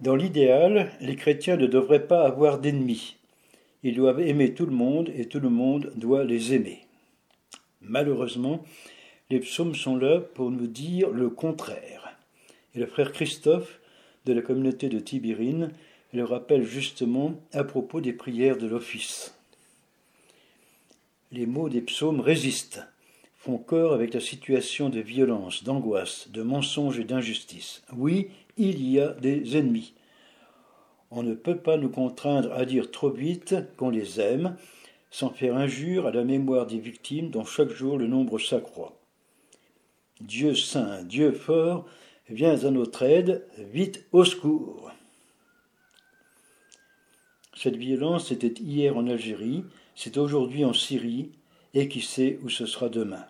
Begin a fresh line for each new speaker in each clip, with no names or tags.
Dans l'idéal, les chrétiens ne devraient pas avoir d'ennemis. Ils doivent aimer tout le monde et tout le monde doit les aimer. Malheureusement, les psaumes sont là pour nous dire le contraire. Et le frère Christophe, de la communauté de Tibérine, le rappelle justement à propos des prières de l'office. Les mots des psaumes résistent, font corps avec la situation de violence, d'angoisse, de mensonge et d'injustice. Oui, il y a des ennemis. On ne peut pas nous contraindre à dire trop vite qu'on les aime, sans faire injure à la mémoire des victimes dont chaque jour le nombre s'accroît. Dieu saint, Dieu fort, viens à notre aide, vite au secours. Cette violence était hier en Algérie, c'est aujourd'hui en Syrie, et qui sait où ce sera demain.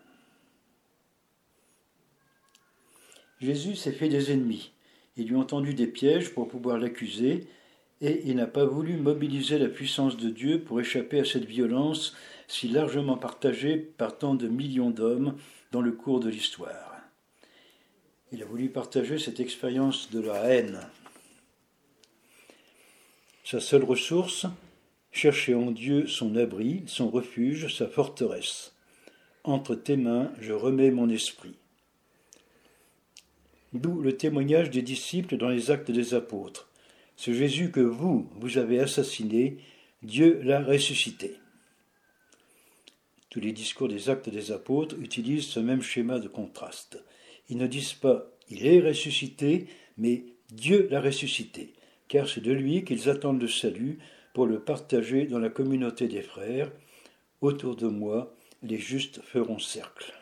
Jésus s'est fait des ennemis. Ils lui ont tendu des pièges pour pouvoir l'accuser, et il n'a pas voulu mobiliser la puissance de Dieu pour échapper à cette violence si largement partagée par tant de millions d'hommes dans le cours de l'histoire. Il a voulu partager cette expérience de la haine. Sa seule ressource, chercher en Dieu son abri, son refuge, sa forteresse. Entre tes mains, je remets mon esprit. D'où le témoignage des disciples dans les actes des apôtres. Ce Jésus que vous, vous avez assassiné, Dieu l'a ressuscité. Tous les discours des actes des apôtres utilisent ce même schéma de contraste. Ils ne disent pas il est ressuscité, mais Dieu l'a ressuscité, car c'est de lui qu'ils attendent le salut pour le partager dans la communauté des frères. Autour de moi, les justes feront cercle.